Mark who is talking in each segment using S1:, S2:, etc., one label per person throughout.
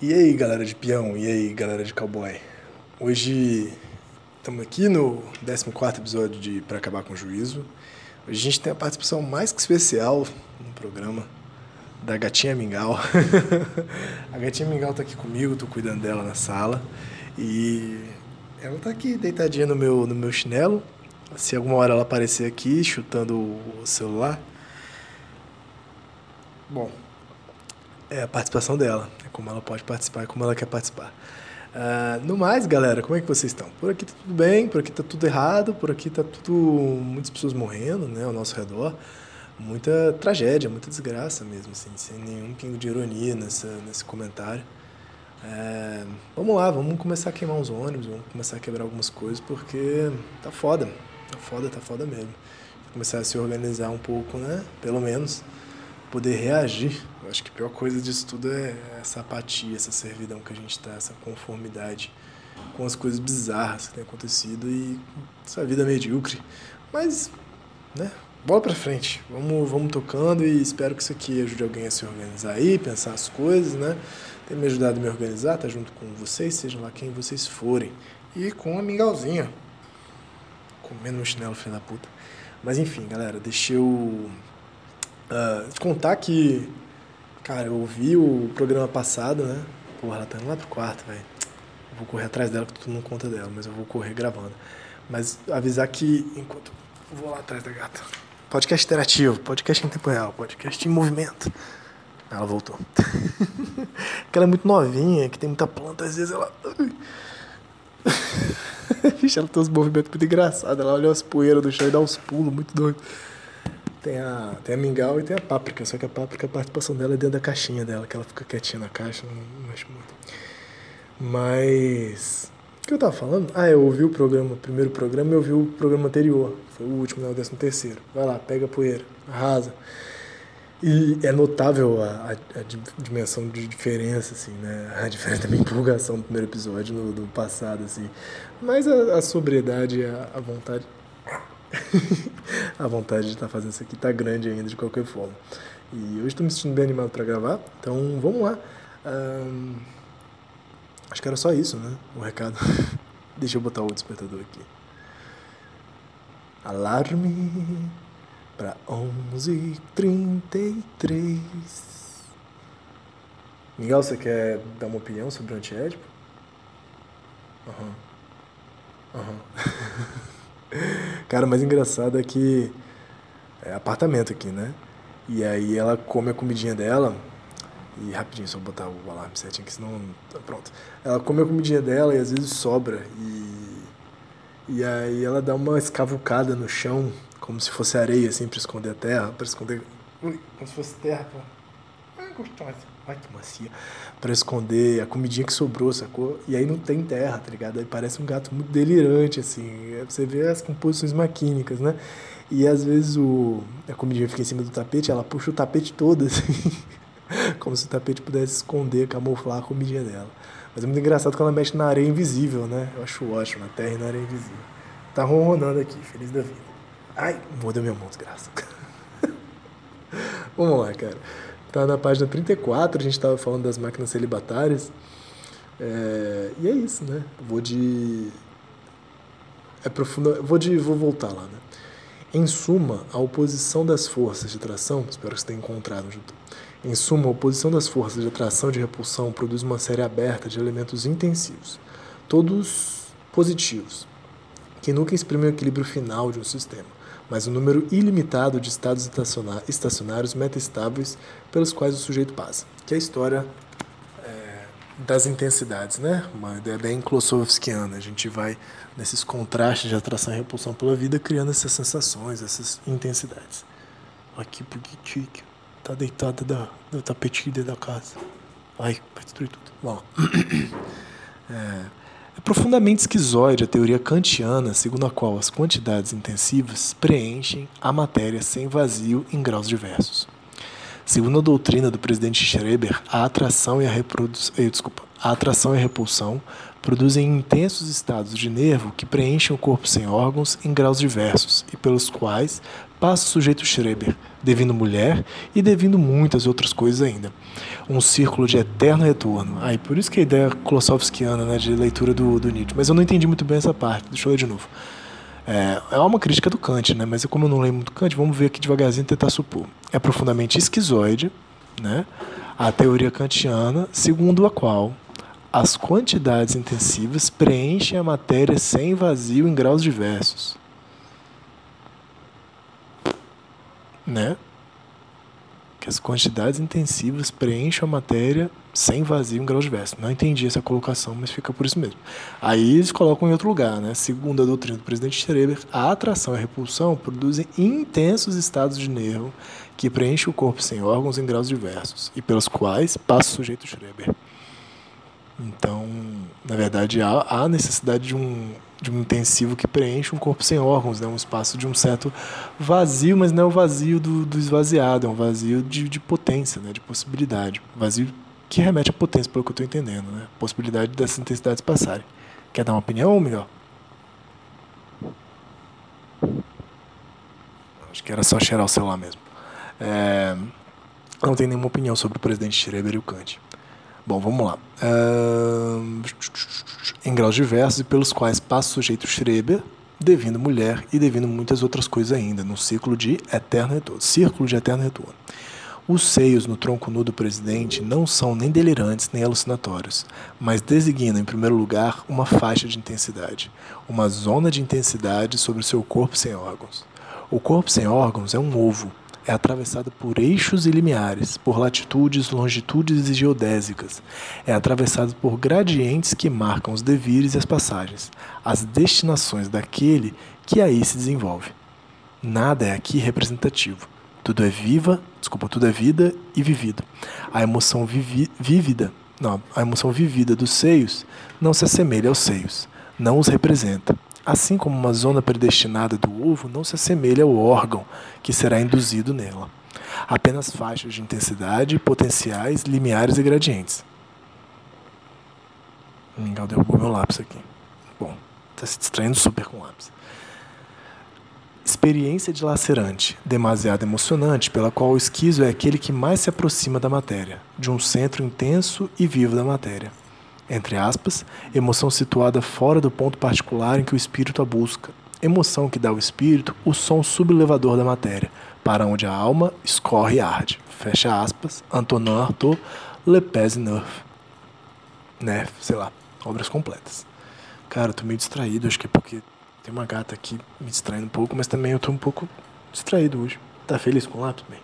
S1: E aí, galera de peão, e aí, galera de cowboy. Hoje estamos aqui no 14 episódio de Pra Acabar com o Juízo. Hoje a gente tem a participação mais que especial no programa da Gatinha Mingau. a Gatinha Mingau tá aqui comigo, tô cuidando dela na sala. E ela tá aqui deitadinha no meu, no meu chinelo. Se alguma hora ela aparecer aqui chutando o celular. Bom, é a participação dela. É como ela pode participar e como ela quer participar. Uh, no mais, galera, como é que vocês estão? Por aqui tá tudo bem, por aqui tá tudo errado, por aqui tá tudo. muitas pessoas morrendo, né, ao nosso redor. Muita tragédia, muita desgraça mesmo, assim, sem nenhum pingo de ironia nessa, nesse comentário. É, vamos lá, vamos começar a queimar uns ônibus, vamos começar a quebrar algumas coisas, porque tá foda, tá foda, tá foda mesmo. Começar a se organizar um pouco, né? Pelo menos poder reagir. Eu acho que a pior coisa disso tudo é essa apatia, essa servidão que a gente tá, essa conformidade com as coisas bizarras que tem acontecido e essa vida medíocre. Mas, né? Bola pra frente. Vamos, vamos tocando e espero que isso aqui ajude alguém a se organizar aí, pensar as coisas, né? Tem me ajudado a me organizar, tá junto com vocês, sejam lá quem vocês forem. E com a mingauzinha. Comendo um chinelo, filho da puta. Mas enfim, galera, deixa eu Uh, te contar que, cara, eu ouvi o programa passado, né? Porra, ela tá indo lá pro quarto, velho. Vou correr atrás dela, porque tu não conta dela, mas eu vou correr gravando. Mas avisar que, enquanto vou lá atrás da gata. Podcast interativo, podcast em tempo real, podcast em movimento. Ela voltou. Porque ela é muito novinha, que tem muita planta, às vezes ela. Vixe, ela tem uns movimentos muito engraçados. Ela olha as poeiras do chão e dá uns pulos muito doidos. Tem a, tem a mingau e tem a páprica, só que a páprica, a participação dela é dentro da caixinha dela, que ela fica quietinha na caixa, não, não acho muito. Mas. O que eu tava falando? Ah, eu ouvi o programa, o primeiro programa eu ouvi o programa anterior. Foi o último, né? O décimo terceiro. Vai lá, pega a poeira, arrasa. E é notável a, a, a, dimensão de diferença, assim, né? A diferença da minha empolgação do primeiro episódio no, do passado, assim. Mas a, a sobriedade, a, a vontade a vontade de estar fazendo isso aqui está grande ainda, de qualquer forma. E hoje estou me sentindo bem animado para gravar, então vamos lá. Acho que era só isso, né? O recado. Deixa eu botar o despertador aqui. Alarme para 11h33. Miguel, você quer dar uma opinião sobre o antiédipo? Aham. Uhum. Aham. Uhum. Cara, o mais engraçado é que é apartamento aqui, né? E aí ela come a comidinha dela. E rapidinho, só botar o alarme certinho, que senão. Tá pronto. Ela come a comidinha dela e às vezes sobra. E, e aí ela dá uma escavucada no chão, como se fosse areia, assim, pra esconder a terra. Pra esconder. Ui, como se fosse terra, pô. Ah, gostosa. Ai, que macia. Pra esconder a comidinha que sobrou, sacou? E aí não tem terra, tá ligado? Aí parece um gato muito delirante, assim. Você vê as composições maquínicas, né? E às vezes o, a comidinha fica em cima do tapete, ela puxa o tapete todo, assim. Como se o tapete pudesse esconder, camuflar a comidinha dela. Mas é muito engraçado quando ela mexe na areia invisível, né? Eu acho ótimo, na terra e na areia invisível. Tá ronronando aqui, feliz da vida. Ai, mordeu minha mão, desgraça. Vamos lá, cara. Tá na página 34, a gente estava falando das máquinas celibatárias. É, e é isso, né? Vou de. É profunda. Vou de. Vou voltar lá, né? Em suma, a oposição das forças de atração, espero que você tenha encontrado onde Em suma, a oposição das forças de atração e de repulsão produz uma série aberta de elementos intensivos, todos positivos, que nunca exprimem o equilíbrio final de um sistema mas um número ilimitado de estados estacionários metastáveis pelos quais o sujeito passa. Que é a história é, das intensidades, né? Uma ideia bem Klossowskiana. A gente vai nesses contrastes de atração e repulsão pela vida criando essas sensações, essas intensidades. Aqui porque Tique tá deitada da, do dentro da casa. Ai, vai destruir tudo. É, é profundamente esquizoide a teoria kantiana segundo a qual as quantidades intensivas preenchem a matéria sem vazio em graus diversos. Segundo a doutrina do presidente Schreber, a atração e a reprodução, eh, desculpa, a atração e a repulsão produzem intensos estados de nervo que preenchem o corpo sem órgãos em graus diversos e pelos quais passa o sujeito Schreber, devindo mulher e devindo muitas outras coisas ainda. Um círculo de eterno retorno. Aí, por isso que a ideia klossowskiana né, de leitura do, do Nietzsche. Mas eu não entendi muito bem essa parte, deixa eu ler de novo. É, é uma crítica do Kant, né? mas como eu não leio muito Kant, vamos ver aqui devagarzinho tentar supor. É profundamente esquizoide né? a teoria kantiana, segundo a qual as quantidades intensivas preenchem a matéria sem vazio em graus diversos. Né? Que as quantidades intensivas preenchem a matéria sem vazio em graus diversos. Não entendi essa colocação, mas fica por isso mesmo. Aí eles colocam em outro lugar, né? Segundo a doutrina do presidente Schreber, a atração e a repulsão produzem intensos estados de nervo que preenchem o corpo sem órgãos em graus diversos e pelos quais passa o sujeito Schreber. Então, na verdade, há, há necessidade de um, de um intensivo que preenche um corpo sem órgãos, né? um espaço de um certo vazio, mas não é o vazio do, do esvaziado, é um vazio de, de potência, né? de possibilidade. Vazio que remete à potência, pelo que eu estou entendendo, né? possibilidade dessas intensidades passarem. Quer dar uma opinião, Miguel? Acho que era só cheirar o celular mesmo. É, não tenho nenhuma opinião sobre o presidente Schreiber e o Kant. Bom, vamos lá. Uh, em graus diversos e pelos quais passa o sujeito Schreber, devendo mulher e devendo muitas outras coisas ainda, num ciclo de eterno retorno. Círculo de eterno retorno. Os seios no tronco nu do presidente não são nem delirantes nem alucinatórios, mas designam, em primeiro lugar, uma faixa de intensidade, uma zona de intensidade sobre o seu corpo sem órgãos. O corpo sem órgãos é um ovo, é atravessado por eixos e limiares, por latitudes, longitudes e geodésicas. É atravessado por gradientes que marcam os devires e as passagens, as destinações daquele que aí se desenvolve. Nada é aqui representativo. Tudo é viva, desculpa, tudo é vida e vivido. A emoção vivi, vívida, não, a emoção vivida dos seios não se assemelha aos seios, não os representa assim como uma zona predestinada do ovo não se assemelha ao órgão que será induzido nela. Apenas faixas de intensidade, potenciais, limiares e gradientes. Mingau derrubou meu lápis aqui. Bom, está se distraindo super com o lápis. Experiência dilacerante, demasiado emocionante, pela qual o esquizo é aquele que mais se aproxima da matéria, de um centro intenso e vivo da matéria entre aspas, emoção situada fora do ponto particular em que o espírito a busca, emoção que dá ao espírito o som sublevador da matéria, para onde a alma escorre e arde. Fecha aspas, Antonin Artaud, Le Pèse Neuf. Né, sei lá, obras completas. Cara, eu tô meio distraído, acho que é porque tem uma gata aqui me distraindo um pouco, mas também eu tô um pouco distraído hoje. Tá feliz com o lápis? Bem.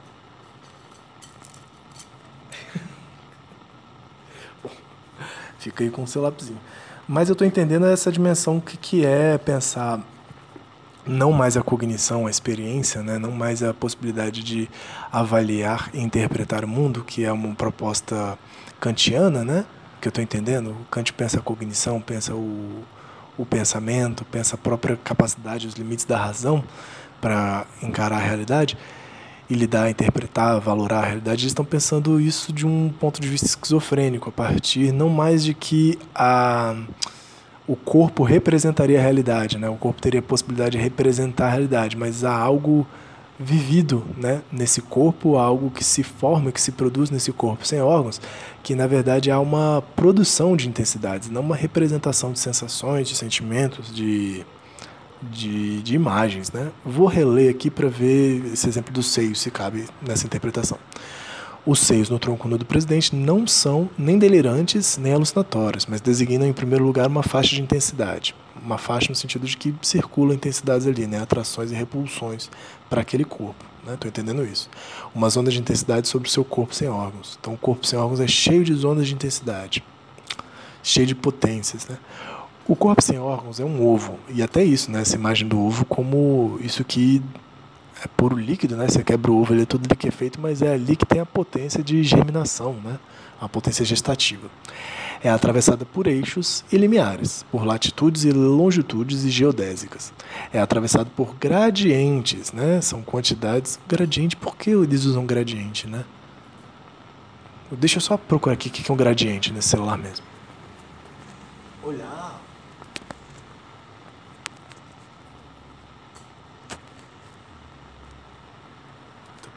S1: Fica aí com o seu lápisinho. Mas eu estou entendendo essa dimensão que, que é pensar não mais a cognição, a experiência, né? não mais a possibilidade de avaliar e interpretar o mundo, que é uma proposta kantiana, né? que eu estou entendendo. O Kant pensa a cognição, pensa o, o pensamento, pensa a própria capacidade, os limites da razão para encarar a realidade e lidar, interpretar, valorar a realidade, eles estão pensando isso de um ponto de vista esquizofrênico, a partir não mais de que a, o corpo representaria a realidade, né? o corpo teria a possibilidade de representar a realidade, mas há algo vivido né? nesse corpo, algo que se forma, que se produz nesse corpo sem órgãos, que na verdade há uma produção de intensidades, não uma representação de sensações, de sentimentos, de de, de imagens. Né? Vou reler aqui para ver esse exemplo dos seios, se cabe nessa interpretação. Os seios no tronco nu do presidente não são nem delirantes nem alucinatórios, mas designam em primeiro lugar uma faixa de intensidade. Uma faixa no sentido de que circulam intensidades ali, né? atrações e repulsões para aquele corpo. Estou né? entendendo isso. Uma zona de intensidade sobre o seu corpo sem órgãos. Então, o corpo sem órgãos é cheio de zonas de intensidade, cheio de potências. Né? O corpo sem órgãos é um ovo, e até isso, né, essa imagem do ovo como isso que é puro líquido, né? Você quebra o ovo, ele é todo liquefeito, mas é ali que tem a potência de germinação, né? A potência gestativa. É atravessada por eixos e limiares, por latitudes e longitudes e geodésicas. É atravessado por gradientes, né? São quantidades. Gradiente, por que eles usam gradiente, né? Deixa eu só procurar aqui o que é um gradiente nesse celular mesmo. Olhar.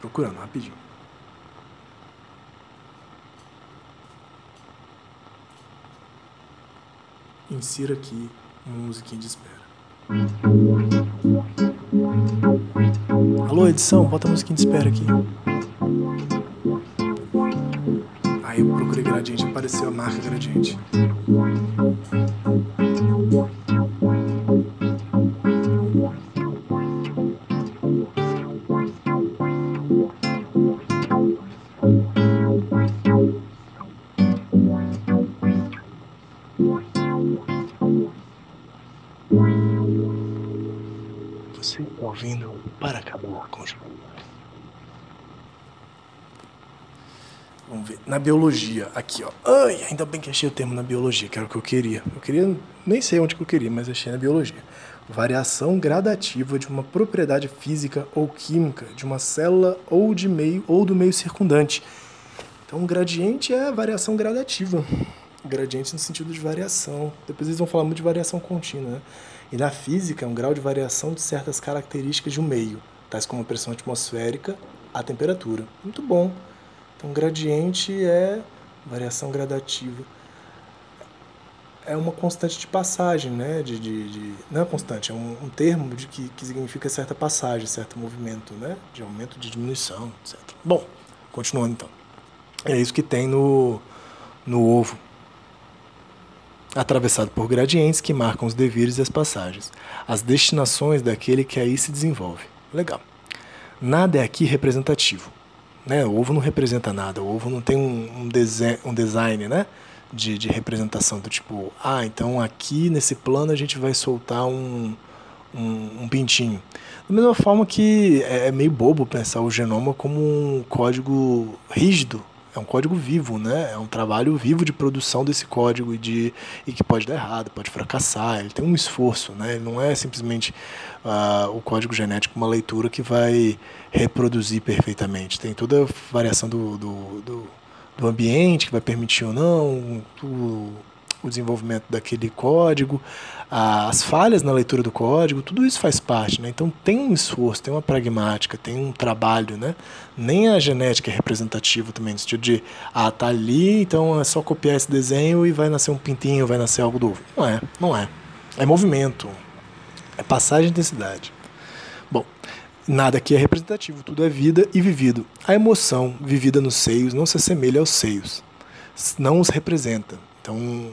S1: Procurando rapidinho. Insira aqui uma musiquinha de espera. Alô, edição, bota a musiquinha de espera aqui. Aí eu procurei gradiente, apareceu a marca gradiente. Ouvindo para acabar com os Vamos ver. Na biologia, aqui, ó. Ai, ainda bem que achei o termo na biologia, que era o que eu queria. Eu queria, nem sei onde que eu queria, mas achei na biologia. Variação gradativa de uma propriedade física ou química de uma célula ou de meio ou do meio circundante. Então, um gradiente é variação gradativa. Gradiente no sentido de variação. Depois eles vão falar muito de variação contínua, né? E na física, é um grau de variação de certas características de um meio, tais como a pressão atmosférica, a temperatura. Muito bom. Então, gradiente é variação gradativa. É uma constante de passagem, né? De, de, de não é constante, é um, um termo de que, que significa certa passagem, certo movimento, né? De aumento, de diminuição, etc. Bom, continuando então. É isso que tem no, no ovo. Atravessado por gradientes que marcam os devires e as passagens, as destinações daquele que aí se desenvolve. Legal. Nada é aqui representativo. Né? O ovo não representa nada, o ovo não tem um, um, um design né? de, de representação do tipo, ah, então aqui nesse plano a gente vai soltar um, um, um pintinho. Da mesma forma que é, é meio bobo pensar o genoma como um código rígido, é um código vivo, né? É um trabalho vivo de produção desse código e, de, e que pode dar errado, pode fracassar. Ele tem um esforço, né? Ele não é simplesmente uh, o código genético, uma leitura que vai reproduzir perfeitamente. Tem toda a variação do, do, do, do ambiente que vai permitir ou não, o, o desenvolvimento daquele código, as falhas na leitura do código, tudo isso faz parte, né? Então tem um esforço, tem uma pragmática, tem um trabalho, né? Nem a genética é representativa também, no sentido de, ah, tá ali, então é só copiar esse desenho e vai nascer um pintinho, vai nascer algo novo. Não é, não é. É movimento, é passagem de intensidade. Bom, nada aqui é representativo, tudo é vida e vivido. A emoção vivida nos seios não se assemelha aos seios, não os representa. Então,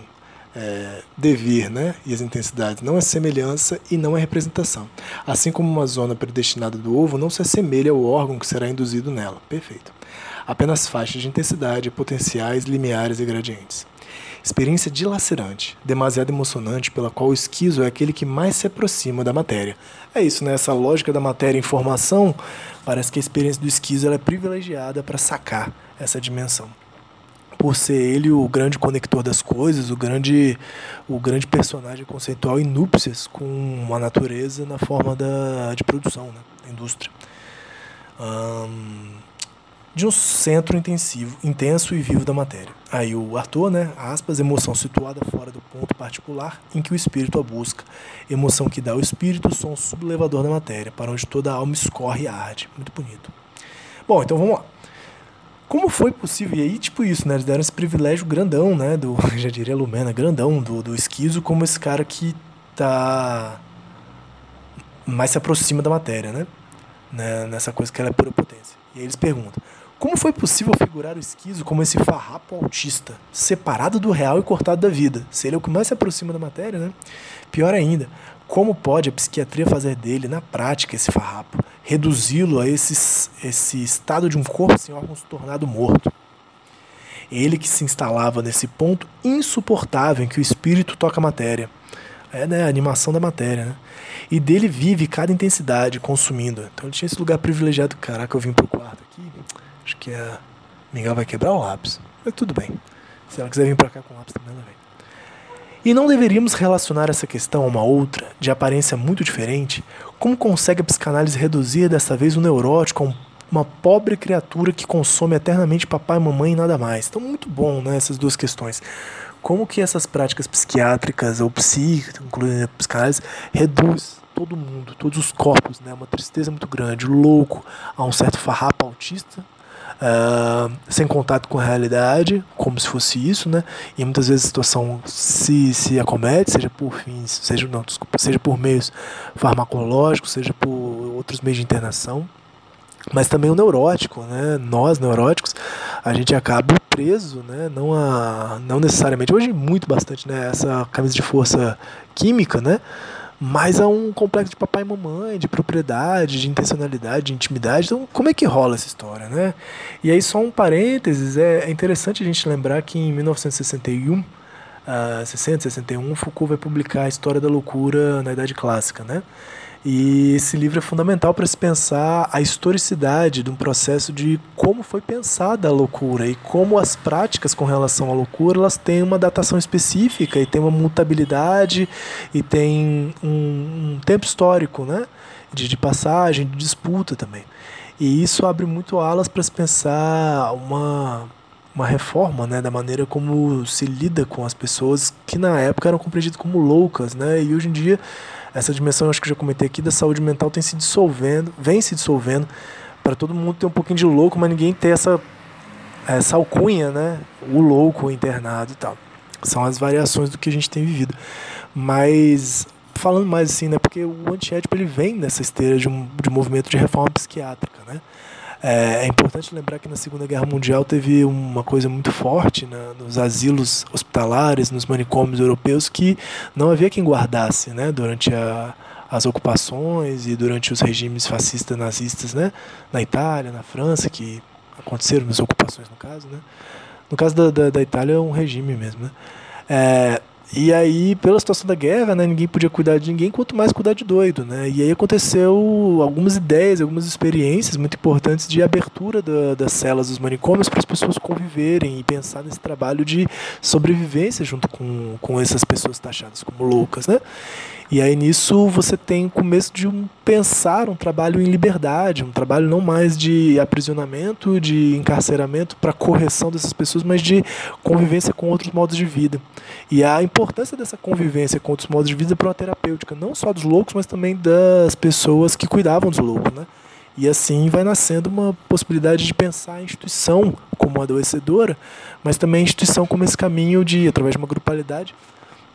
S1: é, devir né, e as intensidades não é semelhança e não é representação. Assim como uma zona predestinada do ovo não se assemelha ao órgão que será induzido nela. Perfeito. Apenas faixas de intensidade, potenciais, limiares e gradientes. Experiência dilacerante, demasiado emocionante, pela qual o esquizo é aquele que mais se aproxima da matéria. É isso, né? Essa lógica da matéria e informação, parece que a experiência do esquizo é privilegiada para sacar essa dimensão por ser ele o grande conector das coisas, o grande, o grande personagem conceitual em núpcias com a natureza na forma da, de produção, né, da indústria. De um centro intensivo, intenso e vivo da matéria. Aí o Arthur, né, aspas, emoção situada fora do ponto particular em que o espírito a busca, emoção que dá ao espírito som sublevador da matéria, para onde toda a alma escorre e arde. Muito bonito. Bom, então vamos lá. Como foi possível? E aí, tipo isso, né? Eles deram esse privilégio grandão, né? Do, já diria Lumena, grandão, do, do esquizo, como esse cara que tá mais se aproxima da matéria, né? né? Nessa coisa que ela é pura potência. E aí eles perguntam: como foi possível figurar o esquizo como esse farrapo autista, separado do real e cortado da vida? Se ele é o que mais se aproxima da matéria, né? Pior ainda, como pode a psiquiatria fazer dele, na prática, esse farrapo, reduzi-lo a esse, esse estado de um corpo sem órgãos tornado morto? Ele que se instalava nesse ponto insuportável em que o espírito toca a matéria, É né, a animação da matéria, né? E dele vive cada intensidade consumindo. Então ele tinha esse lugar privilegiado. Caraca, eu vim pro quarto. Acho que a Miguel vai quebrar o lápis. Mas tudo bem. Se ela quiser vir pra cá com o lápis também, ela vem. E não deveríamos relacionar essa questão a uma outra, de aparência muito diferente? Como consegue a psicanálise reduzir dessa vez o neurótico a um uma pobre criatura que consome eternamente papai, mamãe e nada mais. Então, muito bom, né, essas duas questões. Como que essas práticas psiquiátricas ou psíquicas, incluindo a psicanálise, reduz todo mundo, todos os corpos, né, uma tristeza muito grande, louco, a um certo farrapo autista, uh, sem contato com a realidade, como se fosse isso, né, e muitas vezes a situação se, se acomete, seja por fins, seja, não, desculpa, seja por meios farmacológicos, seja por outros meios de internação, mas também o neurótico, né? Nós neuróticos, a gente acaba preso, né? Não a, não necessariamente hoje muito bastante, né? Essa camisa de força química, né? Mas a um complexo de papai e mamãe, de propriedade, de intencionalidade, de intimidade. Então, como é que rola essa história, né? E aí só um parênteses, é, é interessante a gente lembrar que em 1961 uh, 60, 61, Foucault vai publicar a História da Loucura na Idade Clássica, né? E esse livro é fundamental para se pensar a historicidade de um processo de como foi pensada a loucura e como as práticas com relação à loucura elas têm uma datação específica e tem uma mutabilidade e tem um, um tempo histórico, né? De, de passagem, de disputa também. E isso abre muito alas para se pensar uma uma reforma né, da maneira como se lida com as pessoas que na época eram compreendidas como loucas, né? E hoje em dia essa dimensão, acho que já comentei aqui, da saúde mental tem se dissolvendo, vem se dissolvendo, para todo mundo ter um pouquinho de louco, mas ninguém ter essa, essa alcunha, né? O louco, o internado e tal. São as variações do que a gente tem vivido. Mas, falando mais assim, né? Porque o antiético ele vem nessa esteira de um de movimento de reforma psiquiátrica, né? É, é, importante lembrar que na Segunda Guerra Mundial teve uma coisa muito forte né, nos asilos hospitalares, nos manicômios europeus, que não havia quem guardasse né, durante a, as ocupações e durante os regimes fascistas nazistas né, na Itália, na França, que aconteceram nas ocupações no caso. Né. No caso da, da, da Itália é um regime mesmo. Né. É, e aí, pela situação da guerra, né, ninguém podia cuidar de ninguém, quanto mais cuidar de doido, né? E aí aconteceu algumas ideias, algumas experiências muito importantes de abertura da, das celas dos manicômios para as pessoas conviverem e pensar nesse trabalho de sobrevivência junto com, com essas pessoas taxadas como loucas, né? E aí nisso você tem o começo de um pensar um trabalho em liberdade, um trabalho não mais de aprisionamento, de encarceramento para correção dessas pessoas, mas de convivência com outros modos de vida. E a importância dessa convivência com outros modos de vida para uma terapêutica, não só dos loucos, mas também das pessoas que cuidavam dos loucos, né? E assim vai nascendo uma possibilidade de pensar a instituição como adoecedora, mas também a instituição como esse caminho de, através de uma grupalidade,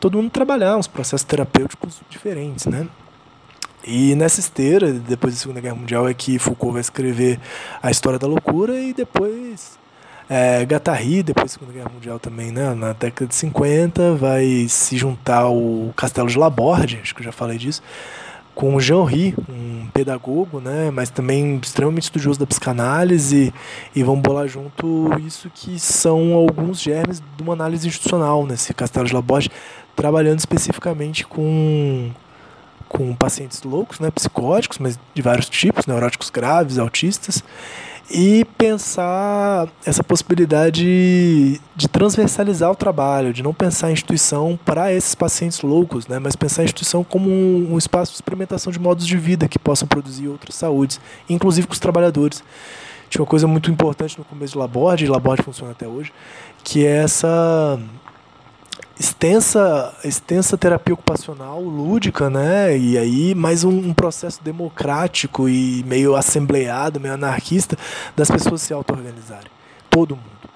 S1: todo mundo trabalhar uns processos terapêuticos diferentes, né? E nessa esteira, depois da Segunda Guerra Mundial, é que Foucault vai escrever a história da loucura e depois é, Guattari, depois da Segunda Guerra Mundial também, né? Na década de 50, vai se juntar ao Castelo de Laborde, acho que eu já falei disso, com o Jean-Henri, um pedagogo, né, mas também extremamente estudioso da psicanálise, e vão bolar junto isso que são alguns germes de uma análise institucional nesse Castelo de Laborde, trabalhando especificamente com com pacientes loucos, né, psicóticos, mas de vários tipos, neuróticos graves, autistas, e pensar essa possibilidade de transversalizar o trabalho, de não pensar a instituição para esses pacientes loucos, né, mas pensar a instituição como um, um espaço de experimentação de modos de vida que possam produzir outras saúdes, inclusive com os trabalhadores. Tinha uma coisa muito importante no começo de Laborde, e Laborde funciona até hoje, que é essa extensa, extensa terapia ocupacional lúdica, né? E aí mais um, um, processo democrático e meio assembleado, meio anarquista das pessoas se auto-organizarem. Todo mundo.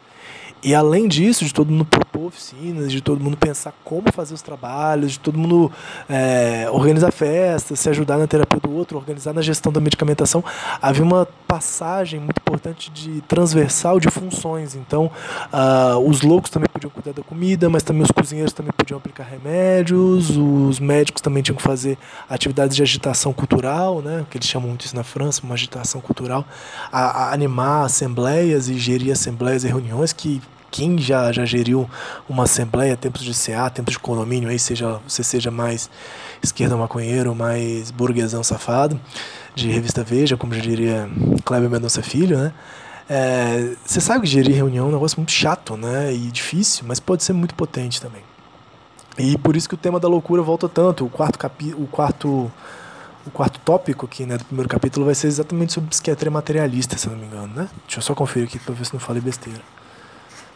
S1: E além disso, de todo mundo propor oficinas, de todo mundo pensar como fazer os trabalhos, de todo mundo é, organizar festas, se ajudar na terapia do outro, organizar na gestão da medicamentação, havia uma passagem muito importante de transversal de funções. Então, uh, os loucos também podiam cuidar da comida, mas também os cozinheiros também podiam aplicar remédios, os médicos também tinham que fazer atividades de agitação cultural, né, que eles chamam muito isso na França, uma agitação cultural, a, a animar assembleias e gerir assembleias e reuniões que Quem já, já geriu uma assembleia, tempos de CA, tempos de condomínio, aí seja, você seja mais esquerda maconheiro, mais burguesão safado, de revista Veja, como já diria Kleber Mendonça Filho, né? É, você sabe que gerir reunião é um negócio muito chato, né? E difícil, mas pode ser muito potente também. E por isso que o tema da loucura volta tanto. O quarto capi o quarto o quarto tópico aqui, né, do primeiro capítulo vai ser exatamente sobre psiquiatria materialista, se não me engano, né? Deixa eu só conferir aqui para ver se não falei besteira.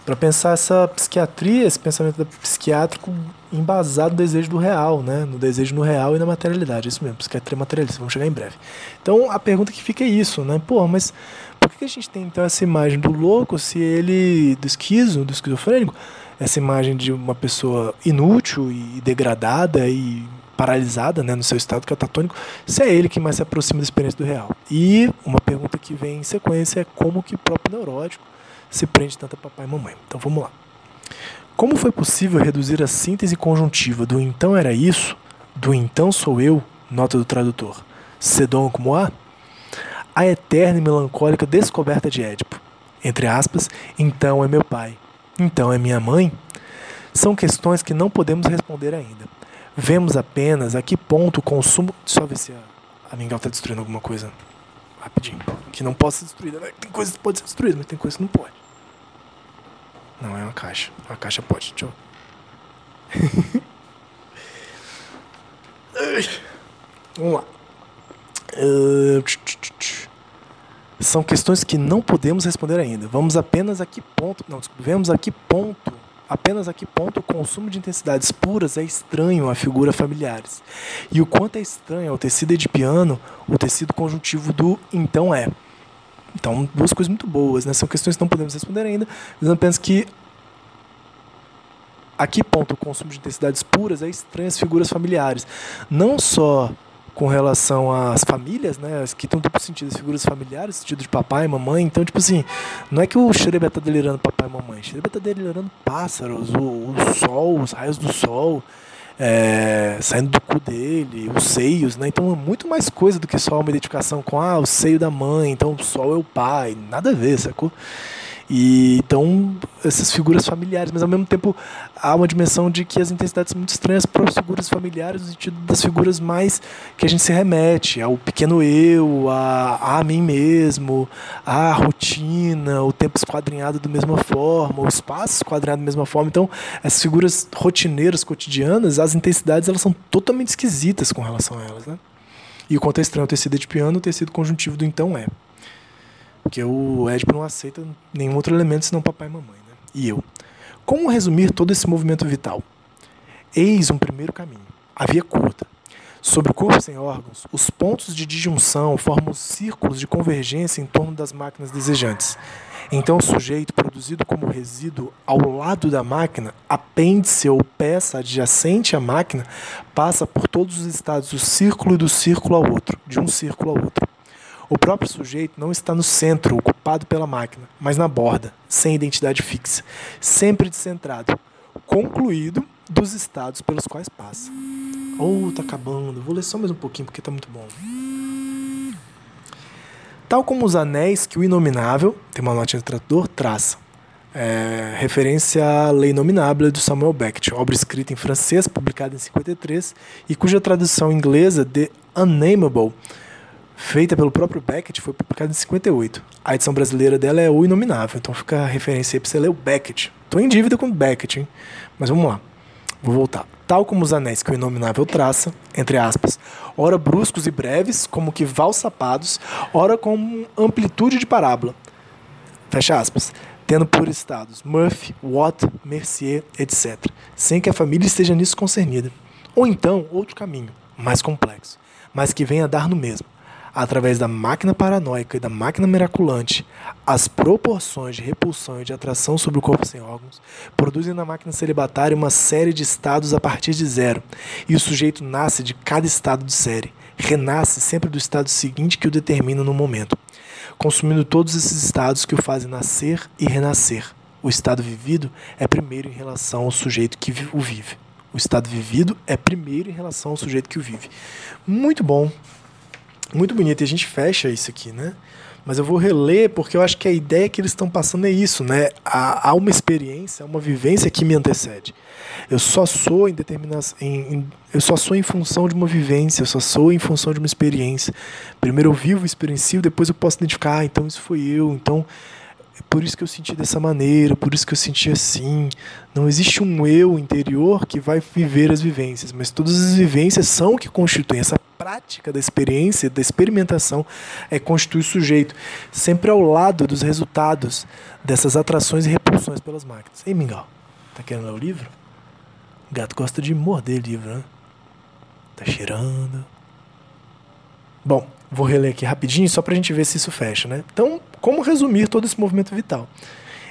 S1: Para pensar essa psiquiatria, esse pensamento psiquiátrico embasado no desejo do real, né? No desejo no real e na materialidade, isso mesmo, psiquiatria materialista, vamos chegar em breve. Então, a pergunta que fica é isso, né? Pô, mas por que a gente tem então essa imagem do louco se ele do esquizo, do esquizofrênico, essa imagem de uma pessoa inútil e degradada e paralisada né, no seu estado catatônico, se é ele que mais se aproxima da experiência do real. E uma pergunta que vem em sequência é como que o próprio neurótico se prende tanto a papai e mamãe. Então vamos lá. Como foi possível reduzir a síntese conjuntiva do então era isso, do então sou eu, nota do tradutor, sedon como a, a eterna e melancólica descoberta de Édipo, entre aspas, então é meu pai, então é minha mãe, são questões que não podemos responder ainda. Vemos apenas a que ponto o consumo. Só ver se a, a Mingau está destruindo alguma coisa rapidinho. Que não possa ser destruída. Né? Tem coisa que pode ser destruída, mas tem coisa que não pode. Não, é uma caixa. A caixa pode. Eu. Vamos lá. Uh... São questões que não podemos responder ainda. Vamos apenas a que ponto. Não, desculpa. Vemos a que ponto apenas a que ponto o consumo de intensidades puras é estranho a figura familiares, e o quanto é estranho ao tecido edipiano o tecido conjuntivo do então é. Então, duas coisas muito boas, né? São questões que não podemos responder ainda, mas apenas que a que ponto o consumo de intensidades puras é estranho às figuras familiares. Não só com relação às famílias, né, que estão duplo sentido, as figuras familiares, sentido de papai e mamãe. Então, tipo assim, não é que o Xerebe tá delirando papai e mamãe, o Xerebe tá delirando pássaros, o, o sol, os raios do sol, é, saindo do cu dele, os seios, né? Então é muito mais coisa do que só uma identificação com ah, o seio da mãe, então o sol é o pai, nada a ver, sacou? E então essas figuras familiares, mas ao mesmo tempo há uma dimensão de que as intensidades são muito estranhas para as figuras familiares, no sentido das figuras mais que a gente se remete, ao pequeno eu, a, a mim mesmo, a rotina, o tempo esquadrinhado da mesma forma, o espaço esquadrinhado da mesma forma. Então, essas figuras rotineiras, cotidianas, as intensidades elas são totalmente esquisitas com relação a elas, né? E o quanto é estranho o tecido de piano, o tecido conjuntivo do então é. Porque o Édipo não aceita nenhum outro elemento senão papai e mamãe. Né? E eu. Como resumir todo esse movimento vital? Eis um primeiro caminho, a via curta. Sobre o corpo sem órgãos, os pontos de disjunção formam círculos de convergência em torno das máquinas desejantes. Então, o sujeito, produzido como resíduo ao lado da máquina, apêndice ou peça adjacente à máquina, passa por todos os estados do círculo e do círculo ao outro, de um círculo ao outro. O próprio sujeito não está no centro, ocupado pela máquina, mas na borda, sem identidade fixa, sempre descentrado, concluído dos estados pelos quais passa. Oh, tá acabando. Vou ler só mais um pouquinho porque tá muito bom. Tal como os anéis que o inominável, tem uma nota de tradutor, traça. É, referência à Lei Nominável de Samuel Beckett, obra escrita em francês, publicada em 53 e cuja tradução inglesa de Unnameable feita pelo próprio Beckett, foi publicada em 58. A edição brasileira dela é O Inominável, então fica a referência aí para você ler o Beckett. Estou em dívida com o Beckett, hein? Mas vamos lá. Vou voltar. Tal como os anéis que o Inominável traça, entre aspas, ora bruscos e breves, como que valsapados, ora com amplitude de parábola. Fecha aspas. Tendo por estados Murphy, Watt, Mercier, etc. Sem que a família esteja nisso concernida. Ou então, outro caminho, mais complexo, mas que venha a dar no mesmo através da máquina paranoica e da máquina miraculante, as proporções de repulsão e de atração sobre o corpo sem órgãos, produzem na máquina celibatária uma série de estados a partir de zero, e o sujeito nasce de cada estado de série, renasce sempre do estado seguinte que o determina no momento, consumindo todos esses estados que o fazem nascer e renascer. O estado vivido é primeiro em relação ao sujeito que o vive. O estado vivido é primeiro em relação ao sujeito que o vive. Muito bom, muito bonito. E a gente fecha isso aqui, né? mas eu vou reler porque eu acho que a ideia que eles estão passando é isso, né? Há, há uma experiência, uma vivência que me antecede. Eu só sou em determinação, eu só sou em função de uma vivência, eu só sou em função de uma experiência. Primeiro eu vivo, experiencio, depois eu posso identificar, ah, então isso foi eu, então é por isso que eu senti dessa maneira, por isso que eu senti assim. Não existe um eu interior que vai viver as vivências, mas todas as vivências são o que constituem essa prática da experiência, da experimentação, é constitui o sujeito, sempre ao lado dos resultados dessas atrações e repulsões pelas máquinas. Ei, Mingau, tá querendo ler o livro? O gato gosta de morder livro, né? Tá cheirando. Bom, vou reler aqui rapidinho só para a gente ver se isso fecha, né? Então, como resumir todo esse movimento vital?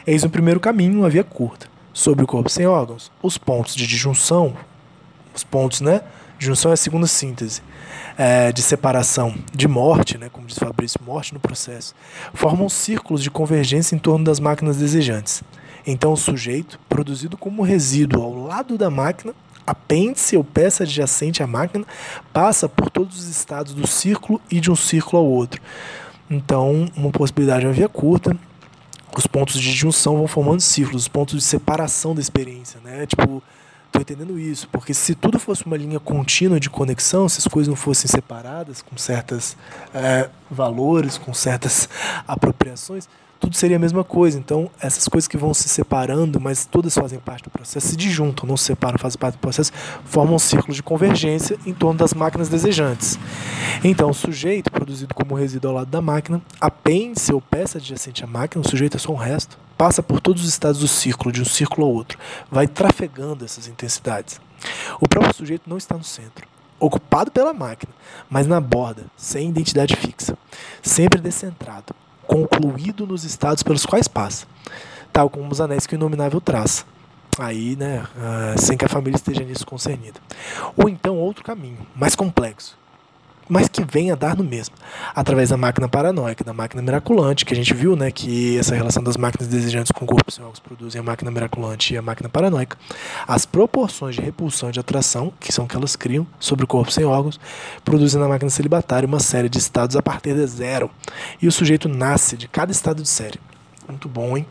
S1: Eis um primeiro caminho, uma via curta. Sobre o corpo sem órgãos, os pontos de disjunção, os pontos, né? Junção é a segunda síntese é, de separação, de morte, né, como diz Fabrício, morte no processo, formam círculos de convergência em torno das máquinas desejantes. Então, o sujeito, produzido como resíduo ao lado da máquina, apêndice ou peça adjacente à máquina, passa por todos os estados do círculo e de um círculo ao outro. Então, uma possibilidade é uma via curta. Os pontos de junção vão formando círculos, os pontos de separação da experiência, né? Tipo, tô entendendo isso, porque se tudo fosse uma linha contínua de conexão, se as coisas não fossem separadas com certos é, valores, com certas apropriações, tudo seria a mesma coisa. Então, essas coisas que vão se separando, mas todas fazem parte do processo, se disjuntam, não se separam, fazem parte do processo, formam um círculo de convergência em torno das máquinas desejantes. Então, o sujeito, produzido como resíduo ao lado da máquina, apêndice ou peça adjacente à máquina, o sujeito é só um resto, passa por todos os estados do círculo, de um círculo ao outro, vai trafegando essas intensidades. O próprio sujeito não está no centro, ocupado pela máquina, mas na borda, sem identidade fixa, sempre descentrado, concluído nos estados pelos quais passa, tal como os anéis que o inominável traça. Aí, né, uh, sem que a família esteja nisso concernida. Ou então outro caminho, mais complexo, mas que vem a dar no mesmo, através da máquina paranoica, da máquina miraculante, que a gente viu, né, que essa relação das máquinas desejantes com sem órgãos produzem a máquina miraculante e a máquina paranoica. As proporções de repulsão e de atração, que são que elas criam sobre o corpo sem órgãos, produzem na máquina celibatária uma série de estados a partir de zero. E o sujeito nasce de cada estado de série. Muito bom, hein?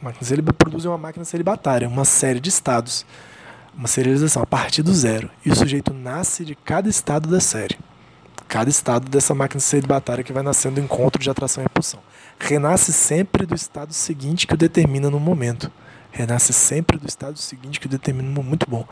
S1: Máquinas produzem uma máquina celibatária, uma série de estados uma serialização a partir do zero. E o sujeito nasce de cada estado da série. Cada estado dessa máquina celibatária que vai nascendo do encontro de atração e repulsão. Renasce sempre do estado seguinte que o determina no momento. Renasce sempre do estado seguinte que o determina no momento. Muito bom.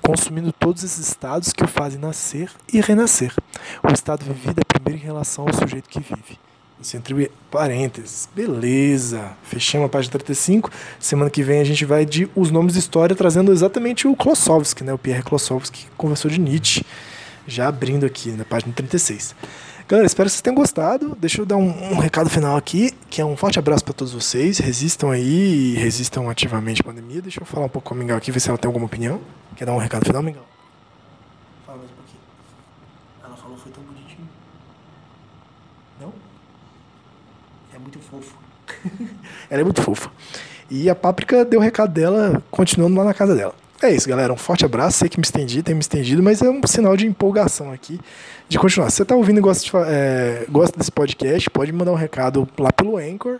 S1: Consumindo todos esses estados que o fazem nascer e renascer. O estado vivido é primeiro em relação ao sujeito que vive. Isso entre parênteses. Beleza. Fechamos a página 35. Semana que vem a gente vai de Os Nomes de História, trazendo exatamente o Klossowski, né? O Pierre Klossowski, que conversou de Nietzsche. Já abrindo aqui na página 36. Galera, espero que vocês tenham gostado. Deixa eu dar um, um recado final aqui, que é um forte abraço para todos vocês. Resistam aí, resistam ativamente à pandemia. Deixa eu falar um pouco com a Mingau aqui, ver se ela tem alguma opinião. Quer dar um recado final, Mingau? Fala mais um pouquinho. Ela falou foi tão bonitinho. Não? É muito fofo. Ela é muito fofa. E a Páprica deu o recado dela, continuando lá na casa dela. É isso, galera. Um forte abraço. Sei que me estendi, tenho me estendido, mas é um sinal de empolgação aqui de continuar. Se você está ouvindo e gosta, de, é, gosta desse podcast, pode mandar um recado lá pelo Anchor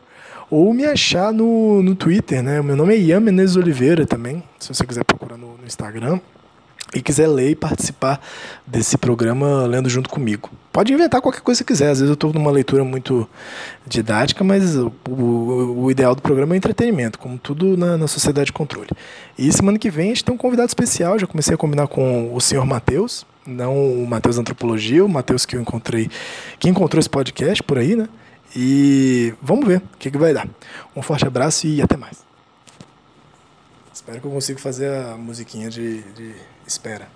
S1: ou me achar no, no Twitter, né? O meu nome é Ian Menezes Oliveira também, se você quiser procurar no, no Instagram e quiser ler e participar desse programa lendo junto comigo. Pode inventar qualquer coisa que quiser. Às vezes eu estou numa leitura muito didática, mas o, o, o, ideal do programa é entretenimento, como tudo na, na sociedade de controle. E semana que vem a gente tem um convidado especial. Já comecei a combinar com o senhor Matheus, não o Matheus Antropologia, o Matheus que eu encontrei, que encontrou esse podcast por aí, né? E vamos ver o que, que vai dar. Um forte abraço e até mais. Espero que eu consiga fazer a musiquinha de, de espera.